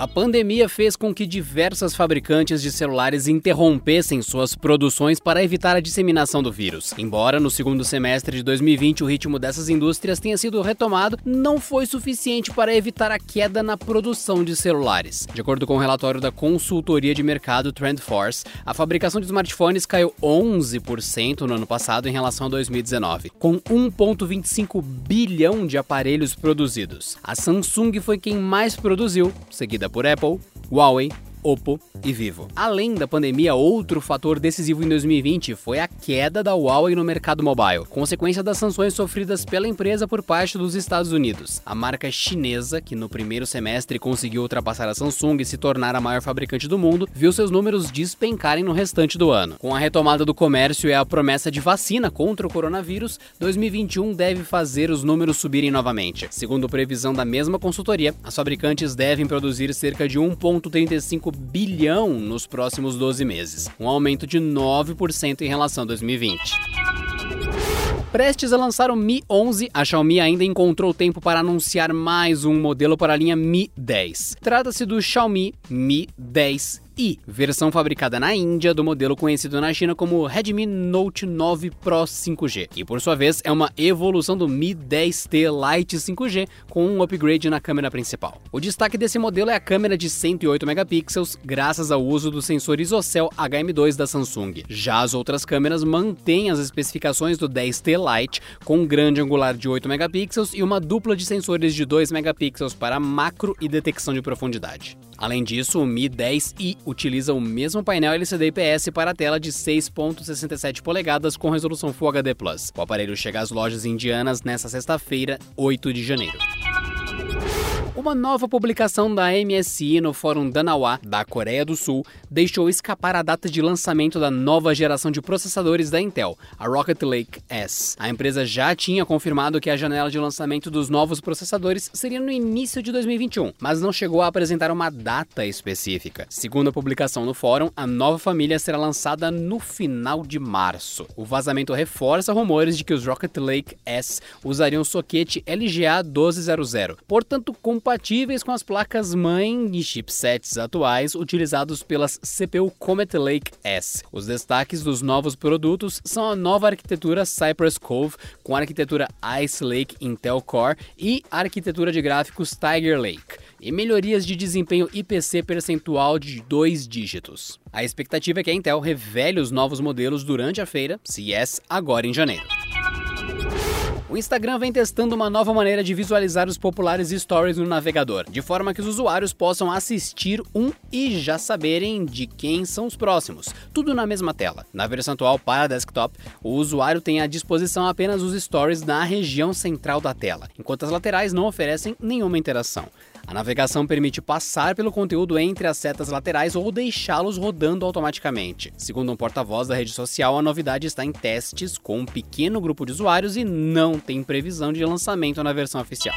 A pandemia fez com que diversas fabricantes de celulares interrompessem suas produções para evitar a disseminação do vírus. Embora no segundo semestre de 2020 o ritmo dessas indústrias tenha sido retomado, não foi suficiente para evitar a queda na produção de celulares. De acordo com o um relatório da consultoria de mercado TrendForce, a fabricação de smartphones caiu 11% no ano passado em relação a 2019, com 1,25 bilhão de aparelhos produzidos. A Samsung foi quem mais produziu, seguida por Apple, Huawei Oppo e Vivo. Além da pandemia, outro fator decisivo em 2020 foi a queda da Huawei no mercado mobile, consequência das sanções sofridas pela empresa por parte dos Estados Unidos. A marca chinesa, que no primeiro semestre conseguiu ultrapassar a Samsung e se tornar a maior fabricante do mundo, viu seus números despencarem no restante do ano. Com a retomada do comércio e a promessa de vacina contra o coronavírus, 2021 deve fazer os números subirem novamente. Segundo previsão da mesma consultoria, as fabricantes devem produzir cerca de 1,35 bilhão nos próximos 12 meses, um aumento de 9% em relação a 2020. Prestes a lançar o Mi 11, a Xiaomi ainda encontrou tempo para anunciar mais um modelo para a linha Mi 10. Trata-se do Xiaomi Mi 10 e versão fabricada na Índia do modelo conhecido na China como Redmi Note 9 Pro 5G, que por sua vez é uma evolução do Mi 10T Lite 5G com um upgrade na câmera principal. O destaque desse modelo é a câmera de 108 megapixels, graças ao uso do sensor ISOCELL HM2 da Samsung. Já as outras câmeras mantêm as especificações do 10T Lite com um grande angular de 8 megapixels e uma dupla de sensores de 2 megapixels para macro e detecção de profundidade. Além disso, o Mi 10i utiliza o mesmo painel LCD IPS para a tela de 6.67 polegadas com resolução Full HD+. O aparelho chega às lojas indianas nesta sexta-feira, 8 de janeiro. Uma nova publicação da MSI no Fórum Danawa, da Coreia do Sul, deixou escapar a data de lançamento da nova geração de processadores da Intel, a Rocket Lake S. A empresa já tinha confirmado que a janela de lançamento dos novos processadores seria no início de 2021, mas não chegou a apresentar uma data específica. Segundo a publicação no fórum, a nova família será lançada no final de março. O vazamento reforça rumores de que os Rocket Lake S usariam soquete LGA 1200, portanto, com compatíveis com as placas-mãe e chipsets atuais utilizados pelas CPU Comet Lake S. Os destaques dos novos produtos são a nova arquitetura Cypress Cove com a arquitetura Ice Lake Intel Core e a arquitetura de gráficos Tiger Lake e melhorias de desempenho IPC percentual de dois dígitos. A expectativa é que a Intel revele os novos modelos durante a feira CES agora em janeiro. O Instagram vem testando uma nova maneira de visualizar os populares stories no navegador, de forma que os usuários possam assistir um e já saberem de quem são os próximos, tudo na mesma tela. Na versão atual para desktop, o usuário tem à disposição apenas os stories na região central da tela, enquanto as laterais não oferecem nenhuma interação. A navegação permite passar pelo conteúdo entre as setas laterais ou deixá-los rodando automaticamente. Segundo um porta-voz da rede social, a novidade está em testes com um pequeno grupo de usuários e não tem previsão de lançamento na versão oficial.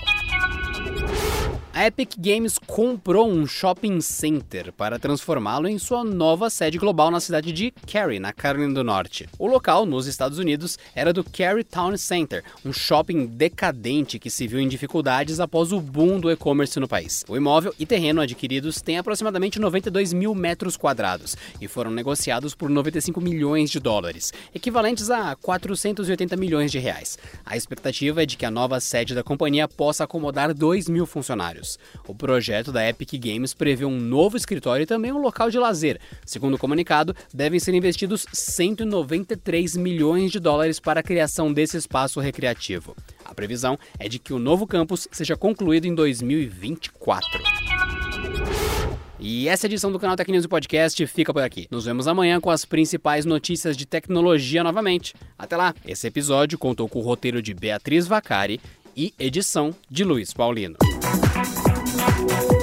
A Epic Games comprou um shopping center para transformá-lo em sua nova sede global na cidade de Cary, na Carolina do Norte. O local, nos Estados Unidos, era do Cary Town Center, um shopping decadente que se viu em dificuldades após o boom do e-commerce no país. O imóvel e terreno adquiridos têm aproximadamente 92 mil metros quadrados e foram negociados por 95 milhões de dólares, equivalentes a 480 milhões de reais. A expectativa é de que a nova sede da companhia possa acomodar 2 mil funcionários. O projeto da Epic Games prevê um novo escritório e também um local de lazer. Segundo o comunicado, devem ser investidos 193 milhões de dólares para a criação desse espaço recreativo. A previsão é de que o novo campus seja concluído em 2024. E essa edição do canal Tech News Podcast fica por aqui. Nos vemos amanhã com as principais notícias de tecnologia novamente. Até lá! Esse episódio contou com o roteiro de Beatriz Vacari e edição de Luiz Paulino. Thank you.